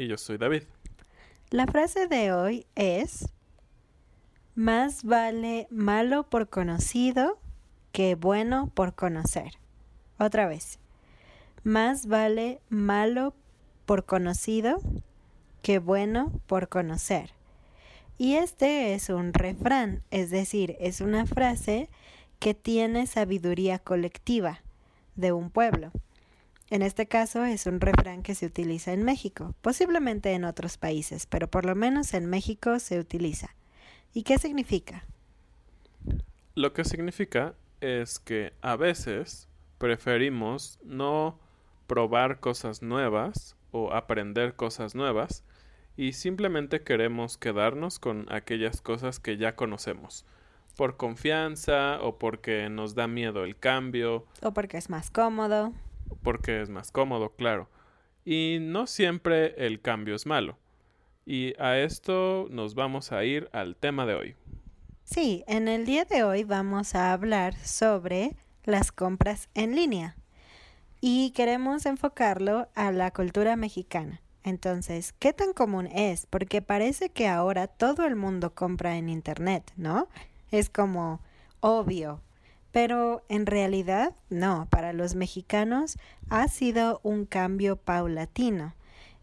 Y yo soy David. La frase de hoy es, más vale malo por conocido que bueno por conocer. Otra vez, más vale malo por conocido que bueno por conocer. Y este es un refrán, es decir, es una frase que tiene sabiduría colectiva de un pueblo. En este caso es un refrán que se utiliza en México, posiblemente en otros países, pero por lo menos en México se utiliza. ¿Y qué significa? Lo que significa es que a veces preferimos no probar cosas nuevas o aprender cosas nuevas y simplemente queremos quedarnos con aquellas cosas que ya conocemos por confianza o porque nos da miedo el cambio O porque es más cómodo. Porque es más cómodo, claro. Y no siempre el cambio es malo. Y a esto nos vamos a ir al tema de hoy. Sí, en el día de hoy vamos a hablar sobre las compras en línea y queremos enfocarlo a la cultura mexicana. Entonces, ¿qué tan común es? Porque parece que ahora todo el mundo compra en Internet, ¿no? Es como obvio. Pero en realidad no, para los mexicanos ha sido un cambio paulatino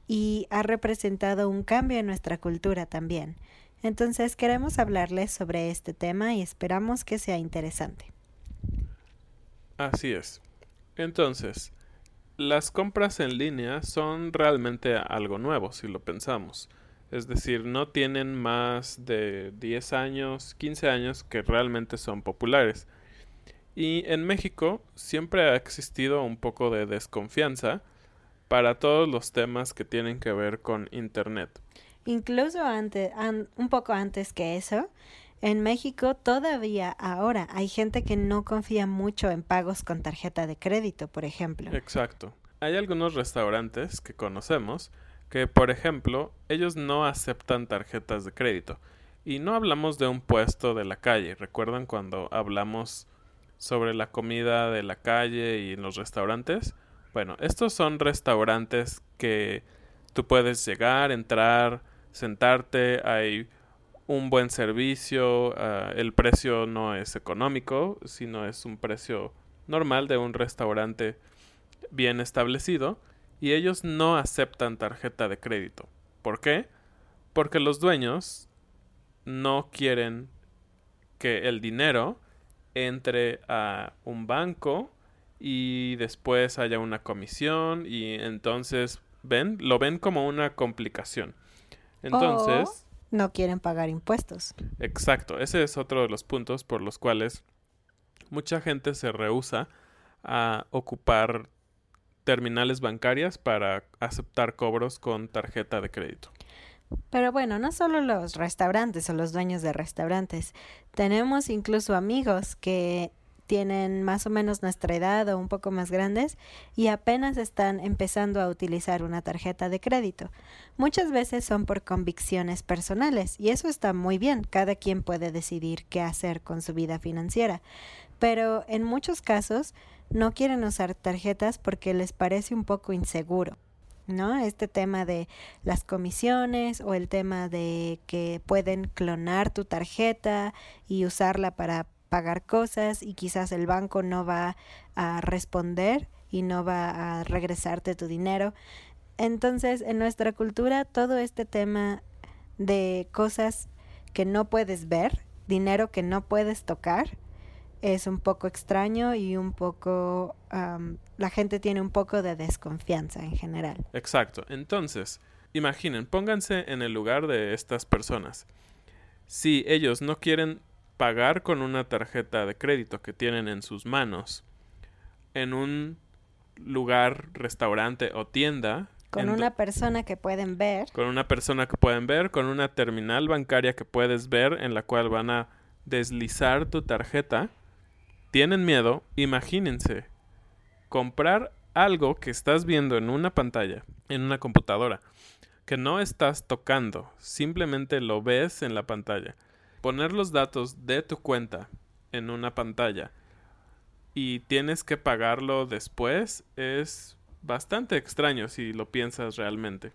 y ha representado un cambio en nuestra cultura también. Entonces queremos hablarles sobre este tema y esperamos que sea interesante. Así es. Entonces, las compras en línea son realmente algo nuevo si lo pensamos. Es decir, no tienen más de 10 años, 15 años que realmente son populares. Y en México siempre ha existido un poco de desconfianza para todos los temas que tienen que ver con Internet. Incluso antes, an- un poco antes que eso, en México todavía ahora hay gente que no confía mucho en pagos con tarjeta de crédito, por ejemplo. Exacto. Hay algunos restaurantes que conocemos que, por ejemplo, ellos no aceptan tarjetas de crédito. Y no hablamos de un puesto de la calle. ¿Recuerdan cuando hablamos sobre la comida de la calle y en los restaurantes? Bueno, estos son restaurantes que tú puedes llegar, entrar, sentarte, hay un buen servicio, ah, el precio no es económico, sino es un precio normal de un restaurante bien establecido y ellos no aceptan tarjeta de crédito. ¿Por qué? Porque los dueños no quieren que el dinero entre a un banco y después haya una comisión y entonces ven lo ven como una complicación. Entonces, no quieren pagar impuestos. Exacto, ese es otro de los puntos por los cuales mucha gente se rehúsa a ocupar terminales bancarias para aceptar cobros con tarjeta de crédito. Pero bueno, no solo los restaurantes o los dueños de restaurantes, tenemos incluso amigos que tienen más o menos nuestra edad o un poco más grandes y apenas están empezando a utilizar una tarjeta de crédito. Muchas veces son por convicciones personales y eso está muy bien, cada quien puede decidir qué hacer con su vida financiera, pero en muchos casos no quieren usar tarjetas porque les parece un poco inseguro. ¿No? Este tema de las comisiones o el tema de que pueden clonar tu tarjeta y usarla para pagar cosas y quizás el banco no va a responder y no va a regresarte tu dinero. Entonces, en nuestra cultura, todo este tema de cosas que no puedes ver, dinero que no puedes tocar, es un poco extraño y un poco... la gente tiene un poco de desconfianza en general. Exacto. Entonces, imaginen, pónganse en el lugar de estas personas. Si ellos no quieren pagar con una tarjeta de crédito que tienen en sus manos en un lugar, restaurante o tienda. Con una persona que pueden ver. Con una persona que pueden ver, con una terminal bancaria que puedes ver en la cual van a deslizar tu tarjeta. Tienen miedo, imagínense, comprar algo que estás viendo en una pantalla, en una computadora, que no estás tocando, simplemente lo ves en la pantalla poner los datos de tu cuenta en una pantalla y tienes que pagarlo después es bastante extraño si lo piensas realmente.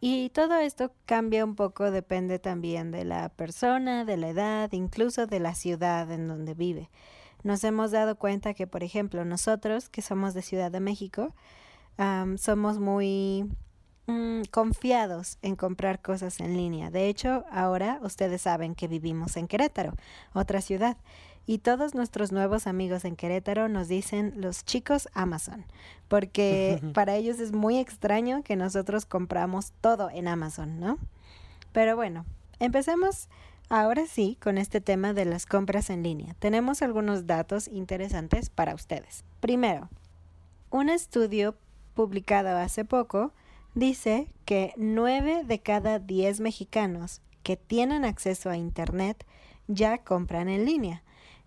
Y todo esto cambia un poco, depende también de la persona, de la edad, incluso de la ciudad en donde vive. Nos hemos dado cuenta que, por ejemplo, nosotros que somos de Ciudad de México, somos muy Mm, confiados en comprar cosas en línea. De hecho, ahora ustedes saben que vivimos en Querétaro, otra ciudad, y todos nuestros nuevos amigos en Querétaro nos dicen los chicos Amazon, porque para ellos es muy extraño que nosotros compramos todo en Amazon, ¿no? Pero bueno, empecemos ahora sí con este tema de las compras en línea. Tenemos algunos datos interesantes para ustedes. Primero, un estudio publicado hace poco dice que 9 de cada 10 mexicanos que tienen acceso a Internet ya compran en línea.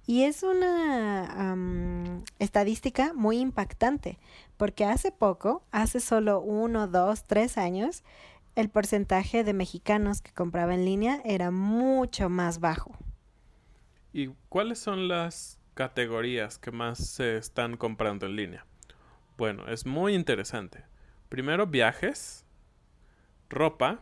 Y es una estadística muy impactante, porque hace poco, hace solo uno, dos, tres años, el porcentaje de mexicanos que compraba en línea era mucho más bajo. ¿Y cuáles son las categorías que más se están comprando en línea? Bueno, es muy interesante. Primero viajes, ropa,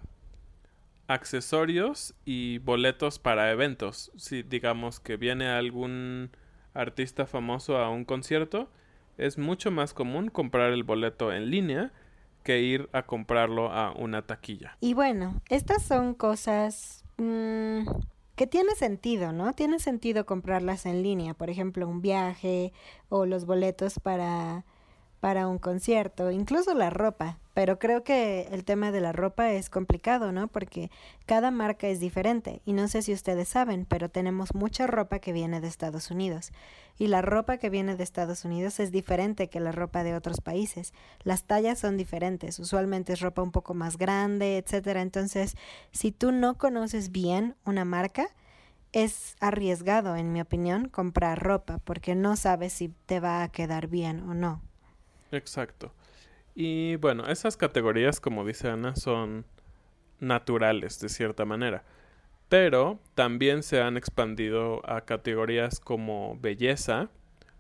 accesorios y boletos para eventos. Si digamos que viene algún artista famoso a un concierto, es mucho más común comprar el boleto en línea que ir a comprarlo a una taquilla. Y bueno, estas son cosas mm, que tiene sentido, ¿no? Tiene sentido comprarlas en línea, por ejemplo, un viaje o los boletos para para un concierto, incluso la ropa. Pero creo que el tema de la ropa es complicado, ¿no? Porque cada marca es diferente. Y no sé si ustedes saben, pero tenemos mucha ropa que viene de Estados Unidos. Y la ropa que viene de Estados Unidos es diferente que la ropa de otros países. Las tallas son diferentes. Usualmente es ropa un poco más grande, etcétera. Entonces, si tú no conoces bien una marca, es arriesgado, en mi opinión, comprar ropa porque no sabes si te va a quedar bien o no. Exacto. Y bueno, esas categorías, como dice Ana, son naturales de cierta manera. Pero también se han expandido a categorías como belleza,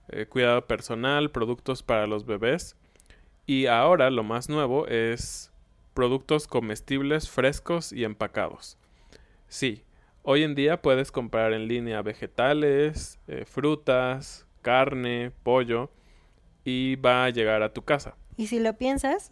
eh, cuidado personal, productos para los bebés. Y ahora lo más nuevo es productos comestibles frescos y empacados. Sí, hoy en día puedes comprar en línea vegetales, eh, frutas, carne, pollo y va a llegar a tu casa. Y si lo piensas,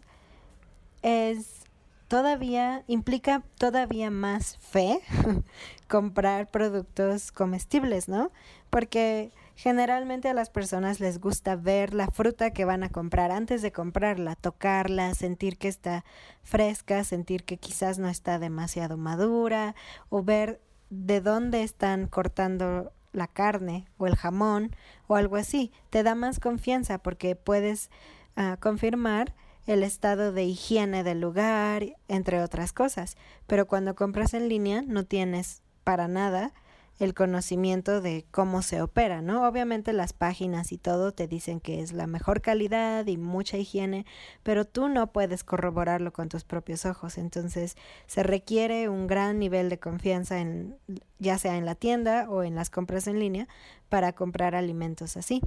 es todavía, implica todavía más fe comprar productos comestibles, ¿no? Porque generalmente a las personas les gusta ver la fruta que van a comprar antes de comprarla, tocarla, sentir que está fresca, sentir que quizás no está demasiado madura o ver de dónde están cortando la carne o el jamón o algo así. Te da más confianza porque puedes ah, confirmar el estado de higiene del lugar, entre otras cosas. Pero cuando compras en línea no tienes para nada el conocimiento de cómo se opera, ¿no? Obviamente las páginas y todo te dicen que es la mejor calidad y mucha higiene, pero tú no puedes corroborarlo con tus propios ojos. Entonces se requiere un gran nivel de confianza en ya sea en la tienda o en las compras en línea para comprar alimentos así.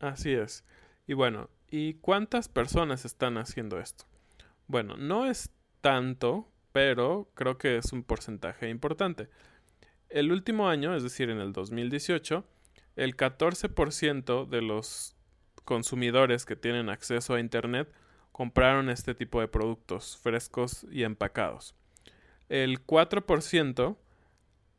Así es. Y bueno, ¿y cuántas personas están haciendo esto? Bueno, no es tanto, pero creo que es un porcentaje importante. El último año, es decir, en el 2018, el 14% de los consumidores que tienen acceso a Internet compraron este tipo de productos frescos y empacados. El 4%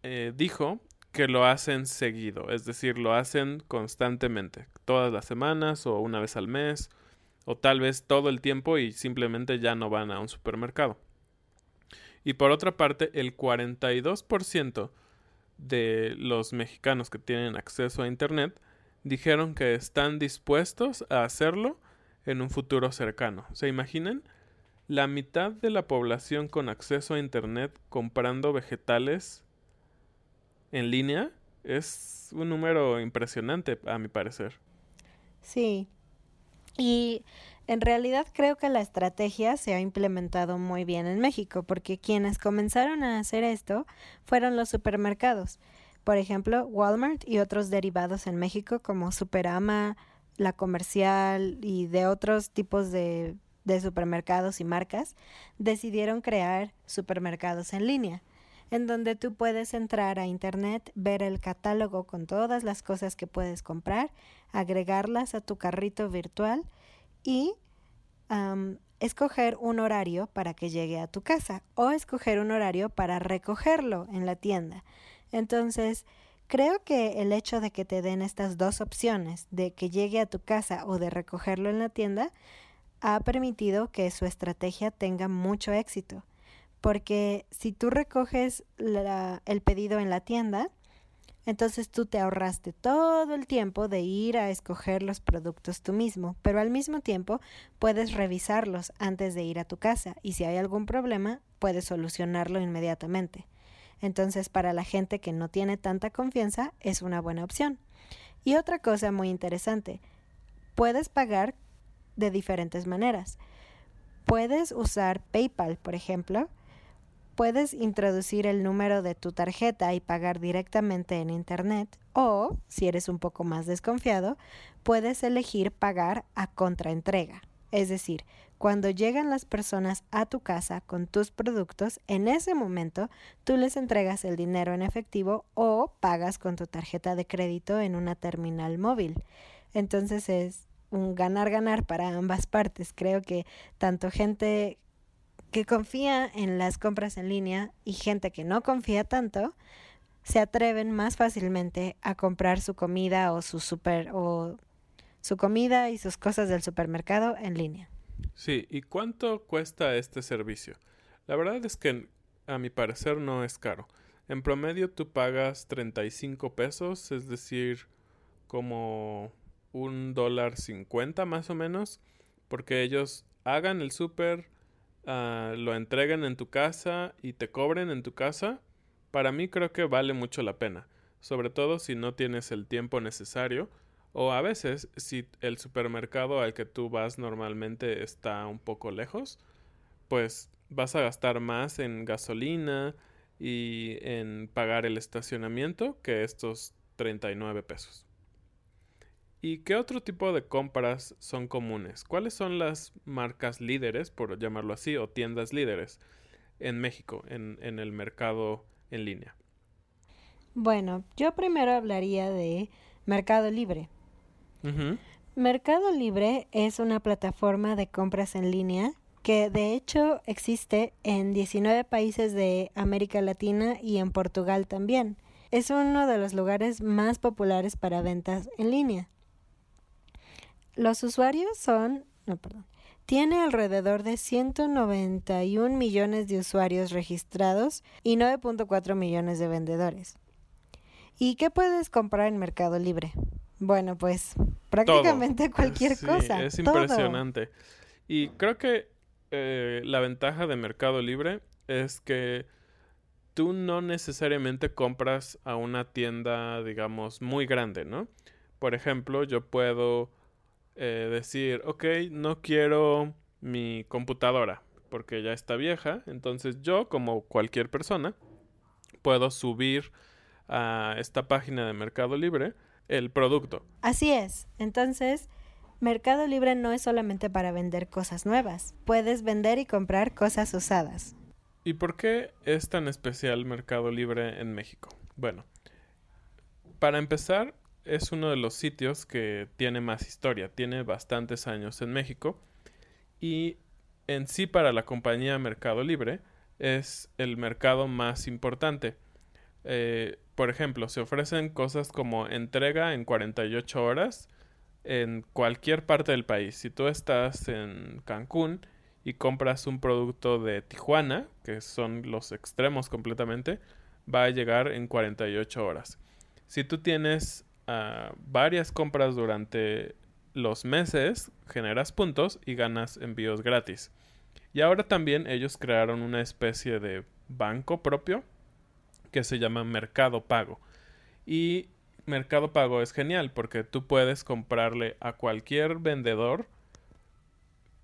eh, dijo que lo hacen seguido, es decir, lo hacen constantemente, todas las semanas o una vez al mes, o tal vez todo el tiempo y simplemente ya no van a un supermercado. Y por otra parte, el 42% de los mexicanos que tienen acceso a Internet dijeron que están dispuestos a hacerlo en un futuro cercano. ¿Se imaginan? La mitad de la población con acceso a Internet comprando vegetales en línea es un número impresionante, a mi parecer. Sí. Y en realidad creo que la estrategia se ha implementado muy bien en México, porque quienes comenzaron a hacer esto fueron los supermercados. Por ejemplo, Walmart y otros derivados en México como Superama, La Comercial y de otros tipos de, supermercados y marcas decidieron crear supermercados en línea en donde tú puedes entrar a internet, ver el catálogo con todas las cosas que puedes comprar, agregarlas a tu carrito virtual y escoger un horario para que llegue a tu casa o escoger un horario para recogerlo en la tienda. Entonces, creo que el hecho de que te den estas dos opciones, de que llegue a tu casa o de recogerlo en la tienda, ha permitido que su estrategia tenga mucho éxito. Porque si tú recoges el pedido en la tienda, entonces tú te ahorraste todo el tiempo de ir a escoger los productos tú mismo, pero al mismo tiempo puedes revisarlos antes de ir a tu casa y si hay algún problema puedes solucionarlo inmediatamente. Entonces para la gente que no tiene tanta confianza es una buena opción. Y otra cosa muy interesante, puedes pagar de diferentes maneras. Puedes usar PayPal, por ejemplo, puedes introducir el número de tu tarjeta y pagar directamente en Internet o, si eres un poco más desconfiado, puedes elegir pagar a contraentrega. Es decir, cuando llegan las personas a tu casa con tus productos, en ese momento tú les entregas el dinero en efectivo o pagas con tu tarjeta de crédito en una terminal móvil. Entonces es un ganar-ganar para ambas partes. Creo que tanto gente que confía en las compras en línea y gente que no confía tanto se atreven más fácilmente a comprar su comida o su super o su comida y sus cosas del supermercado en línea. Sí, ¿y cuánto cuesta este servicio? La verdad es que a mi parecer no es caro. En promedio tú pagas 35 pesos, es decir, como un dólar cincuenta más o menos, porque ellos hagan el súper, Ah, lo entreguen en tu casa y te cobren en tu casa, para mí creo que vale mucho la pena, sobre todo si no tienes el tiempo necesario o a veces si el supermercado al que tú vas normalmente está un poco lejos, pues vas a gastar más en gasolina y en pagar el estacionamiento que estos 39 pesos. ¿Y qué otro tipo de compras son comunes? ¿Cuáles son las marcas líderes, por llamarlo así, o tiendas líderes en México, en, el mercado en línea? Bueno, yo primero hablaría de Mercado Libre. Mercado Libre es una plataforma de compras en línea que de hecho existe en 19 países de América Latina y en Portugal también. Es uno de los lugares más populares para ventas en línea. Los usuarios son, no, perdón, tiene alrededor de 191 millones de usuarios registrados y 9.4 millones de vendedores. ¿Y qué puedes comprar en Mercado Libre? Bueno, pues prácticamente cualquier Sí, cosa. Es todo. impresionante. Y creo que eh, la ventaja de Mercado Libre es que tú no necesariamente compras a una tienda, digamos, muy grande, ¿no? Por ejemplo, yo puedo eh, decir, ok, no quiero mi computadora porque ya está vieja. Entonces yo, como cualquier persona, puedo subir a esta página de Mercado Libre el producto. Así es. Entonces, Mercado Libre no es solamente para vender cosas nuevas. Puedes vender y comprar cosas usadas. ¿Y por qué es tan especial Mercado Libre en México? Bueno, para empezar, es uno de los sitios que tiene más historia, tiene bastantes años en México y en sí para la compañía Mercado Libre es el mercado más importante. Eh, por ejemplo, se ofrecen cosas como entrega en 48 horas en cualquier parte del país. Si tú estás en Cancún y compras un producto de Tijuana, que son los extremos completamente, va a llegar en 48 horas. Si tú tienes ah, varias compras durante los meses, generas puntos y ganas envíos gratis. Y ahora también ellos crearon una especie de banco propio que se llama Mercado Pago. Y Mercado Pago es genial porque tú puedes comprarle a cualquier vendedor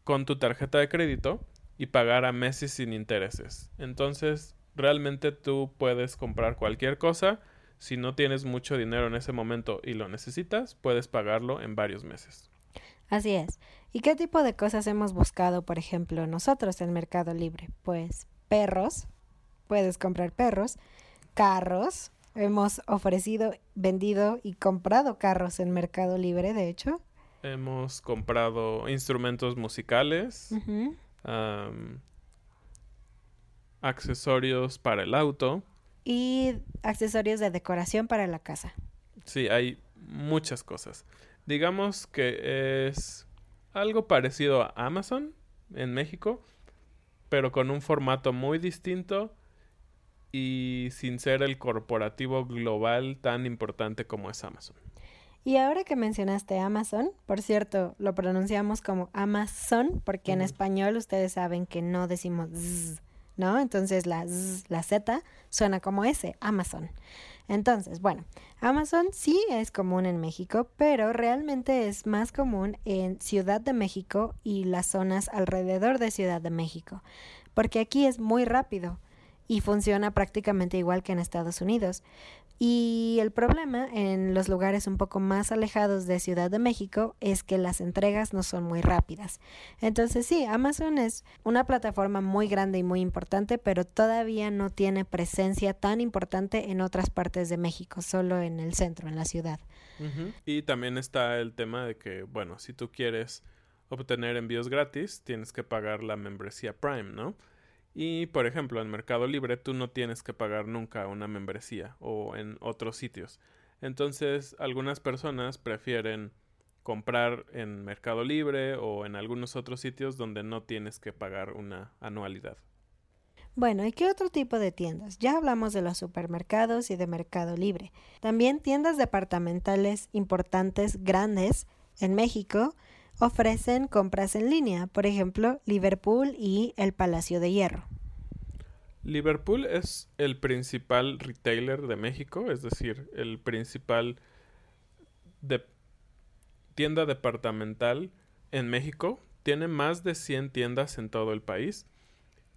con tu tarjeta de crédito y pagar a meses sin intereses. Entonces, realmente tú puedes comprar cualquier cosa. Si no tienes mucho dinero en ese momento y lo necesitas, puedes pagarlo en varios meses. Así es. ¿Y qué tipo de cosas hemos buscado, por ejemplo, nosotros en Mercado Libre? Pues perros, puedes comprar perros, carros, hemos ofrecido, vendido y comprado carros en Mercado Libre, de hecho. Hemos comprado instrumentos musicales, accesorios para el auto. Y accesorios de decoración para la casa. Sí, hay muchas cosas. Digamos que es algo parecido a Amazon en México, pero con un formato muy distinto y sin ser el corporativo global tan importante como es Amazon. Y ahora que mencionaste Amazon, por cierto, lo pronunciamos como Amazon, porque en español ustedes saben que no decimos z, ¿no? Entonces la z, la Z suena como S, Amazon. Entonces, bueno, Amazon sí es común en México, pero realmente es más común en Ciudad de México y las zonas alrededor de Ciudad de México, porque aquí es muy rápido y funciona prácticamente igual que en Estados Unidos. Y el problema en los lugares un poco más alejados de Ciudad de México es que las entregas no son muy rápidas. Entonces sí, Amazon es una plataforma muy grande y muy importante, pero todavía no tiene presencia tan importante en otras partes de México, solo en el centro, en la ciudad. Y también está el tema de que, bueno, si tú quieres obtener envíos gratis, tienes que pagar la membresía Prime, ¿no? Y, por ejemplo, en Mercado Libre tú no tienes que pagar nunca una membresía o en otros sitios. Entonces, algunas personas prefieren comprar en Mercado Libre o en algunos otros sitios donde no tienes que pagar una anualidad. Bueno, ¿y qué otro tipo de tiendas? Ya hablamos de los supermercados y de Mercado Libre. También tiendas departamentales importantes, grandes, en México, ofrecen compras en línea, por ejemplo, Liverpool y el Palacio de Hierro. Liverpool es el principal retailer de México, es decir, el principal tienda departamental en México. Tiene más de 100 tiendas en todo el país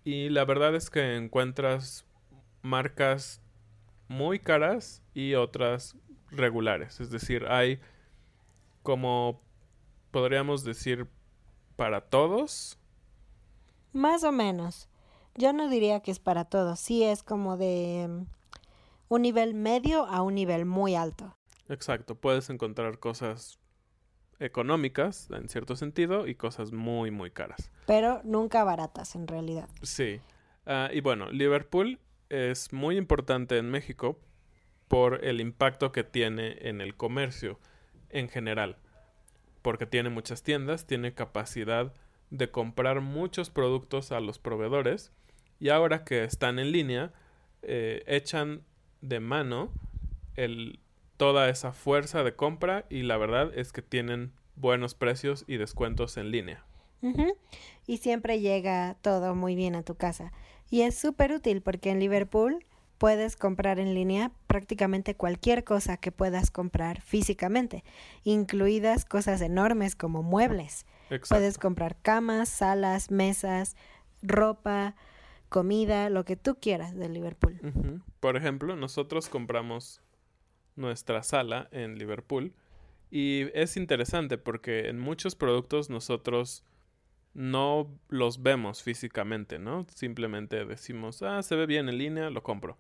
y la verdad es que encuentras marcas muy caras y otras regulares, es decir, hay como podríamos decir para todos. Más o menos. Yo no diría que es para todos, sí es como de mm, un nivel medio a un nivel muy alto. Exacto, puedes encontrar cosas económicas en cierto sentido y cosas muy muy caras. Pero nunca baratas en realidad. Sí. Ah, y bueno, Liverpool es muy importante en México por el impacto que tiene en el comercio en general. Porque tiene muchas tiendas, tiene capacidad de comprar muchos productos a los proveedores y ahora que están en línea, eh, echan de mano el, toda esa fuerza de compra y la verdad es que tienen buenos precios y descuentos en línea. Y siempre llega todo muy bien a tu casa. Y es súper útil porque en Liverpool puedes comprar en línea prácticamente cualquier cosa que puedas comprar físicamente, incluidas cosas enormes como muebles. Puedes comprar camas, salas, mesas, ropa, comida, lo que tú quieras de Liverpool. Por ejemplo, nosotros compramos nuestra sala en Liverpool y es interesante porque en muchos productos nosotros no los vemos físicamente, ¿no? Simplemente decimos, ah, se ve bien en línea, lo compro.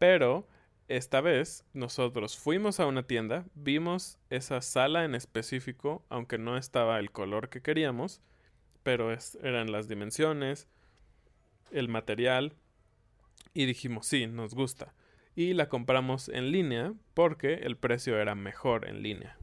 Pero esta vez nosotros fuimos a una tienda, vimos esa sala en específico, aunque no estaba el color que queríamos, pero eran las dimensiones, el material, y dijimos, sí, nos gusta. Y la compramos en línea porque el precio era mejor en línea.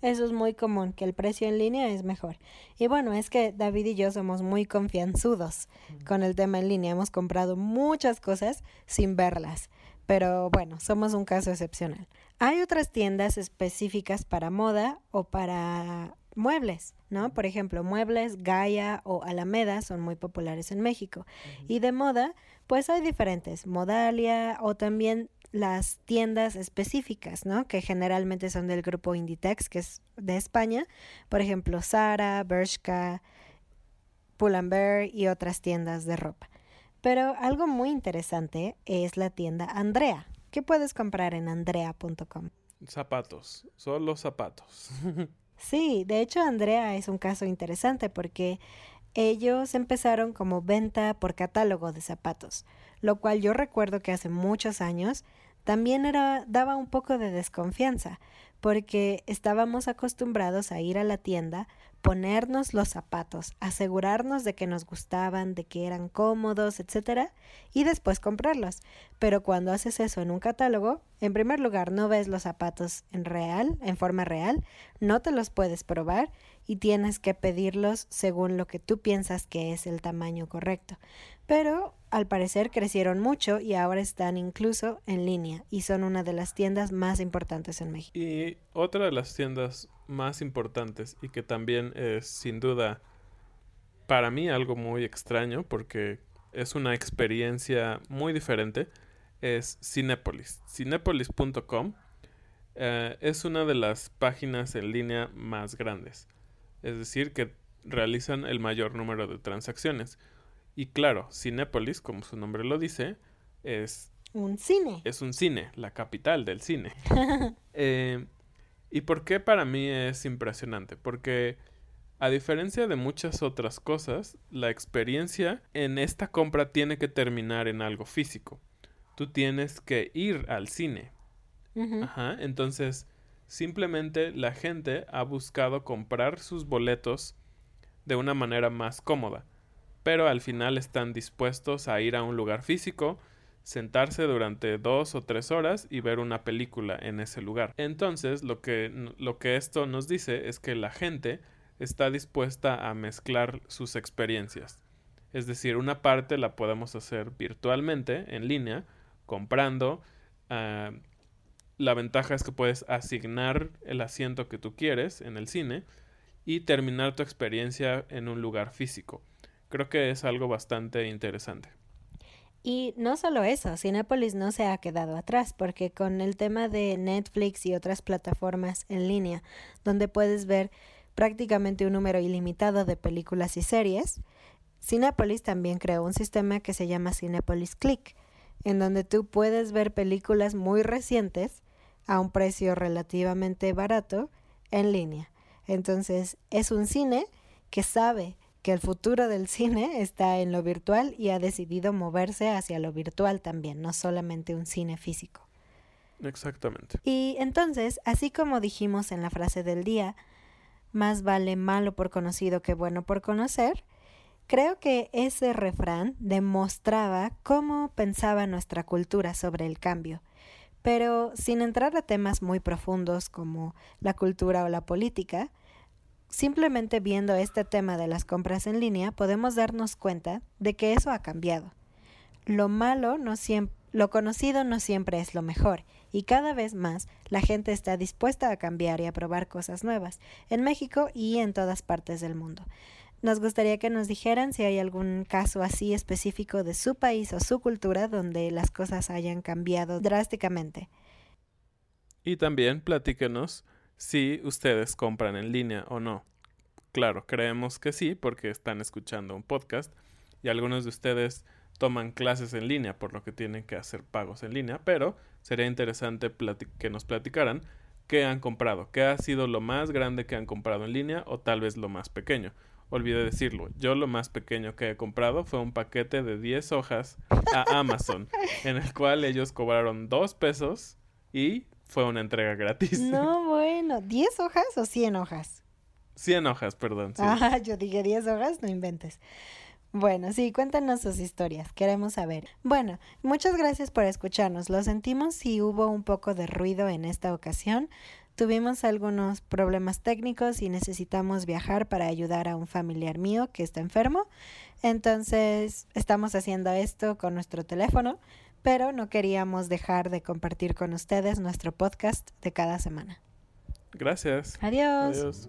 Eso es muy común, que el precio en línea es mejor. Y bueno, es que David y yo somos muy confianzudos con el tema en línea. Hemos comprado muchas cosas sin verlas. Pero bueno, somos un caso excepcional. Hay otras tiendas específicas para moda o para muebles, ¿no? Por ejemplo, muebles Gaia o Alameda son muy populares en México. Y de moda, pues hay diferentes, Modalia o también las tiendas específicas, ¿no? Que generalmente son del grupo Inditex, que es de España. Por ejemplo, Zara, Bershka, Pull&Bear y otras tiendas de ropa. Pero algo muy interesante es la tienda Andrea. ¿Qué puedes comprar en andrea.com? Zapatos, solo zapatos. sí, de hecho Andrea es un caso interesante porque ellos empezaron como venta por catálogo de zapatos, lo cual yo recuerdo que hace muchos años también era, daba un poco de desconfianza, porque estábamos acostumbrados a ir a la tienda, ponernos los zapatos, asegurarnos de que nos gustaban, de que eran cómodos, etcétera, y después comprarlos. Pero cuando haces eso en un catálogo, en primer lugar no ves los zapatos en real, en forma real, no te los puedes probar y tienes que pedirlos según lo que tú piensas que es el tamaño correcto. Pero al parecer crecieron mucho y ahora están incluso en línea y son una de las tiendas más importantes en México. Y otra de las tiendas más importantes y que también es sin duda para mí algo muy extraño porque es una experiencia muy diferente es Cinepolis. Cinepolis.com eh, es una de las páginas en línea más grandes es decir, que realizan el mayor número de transacciones. Y claro, Cinépolis, como su nombre lo dice, es... Un cine. Es un cine, la capital del cine. Eh, ¿Y por qué para mí es impresionante? Porque a diferencia de muchas otras cosas, la experiencia en esta compra tiene que terminar en algo físico. Tú tienes que ir al cine. Ajá, entonces Simplemente la gente ha buscado comprar sus boletos de una manera más cómoda, pero al final están dispuestos a ir a un lugar físico, sentarse durante dos o tres horas y ver una película en ese lugar. Entonces, lo que, lo que esto nos dice es que la gente está dispuesta a mezclar sus experiencias. Es decir, una parte la podemos hacer virtualmente, en línea, comprando, ah, la ventaja es que puedes asignar el asiento que tú quieres en el cine y terminar tu experiencia en un lugar físico. Creo que es algo bastante interesante. Y no solo eso, Cinepolis no se ha quedado atrás, porque con el tema de Netflix y otras plataformas en línea, donde puedes ver prácticamente un número ilimitado de películas y series, Cinepolis también creó un sistema que se llama Cinepolis Click, en donde tú puedes ver películas muy recientes a un precio relativamente barato en línea. Entonces es un cine que sabe que el futuro del cine está en lo virtual y ha decidido moverse hacia lo virtual también, no solamente un cine físico. Exactamente. Y entonces, así como dijimos en la frase del día, más vale malo por conocido que bueno por conocer, creo que ese refrán demostraba cómo pensaba nuestra cultura sobre el cambio. Pero sin entrar a temas muy profundos como la cultura o la política, simplemente viendo este tema de las compras en línea podemos darnos cuenta de que eso ha cambiado. Lo malo no siempre lo conocido no siempre es lo mejor, y cada vez más la gente está dispuesta a cambiar y a probar cosas nuevas, en México y en todas partes del mundo. Nos gustaría que nos dijeran si hay algún caso así específico de su país o su cultura donde las cosas hayan cambiado drásticamente. Y también platíquenos si ustedes compran en línea o no. Claro, creemos que sí porque están escuchando un podcast y algunos de ustedes toman clases en línea, por lo que tienen que hacer pagos en línea, pero sería interesante que nos platicaran qué han comprado, qué ha sido lo más grande que han comprado en línea o tal vez lo más pequeño. Olvidé decirlo, yo lo más pequeño que he comprado fue un paquete de 10 hojas a Amazon, en el cual ellos cobraron 2 pesos y fue una entrega gratis. No, bueno, ¿10 hojas o 100 hojas? 100 hojas, perdón. Ah, yo dije 10 hojas, no inventes. Bueno, sí, cuéntanos sus historias, queremos saber. Bueno, muchas gracias por escucharnos. Lo sentimos si hubo un poco de ruido en esta ocasión. Tuvimos algunos problemas técnicos y necesitamos viajar para ayudar a un familiar mío que está enfermo. Entonces, estamos haciendo esto con nuestro teléfono, pero no queríamos dejar de compartir con ustedes nuestro podcast de cada semana. Gracias. Adiós. Adiós.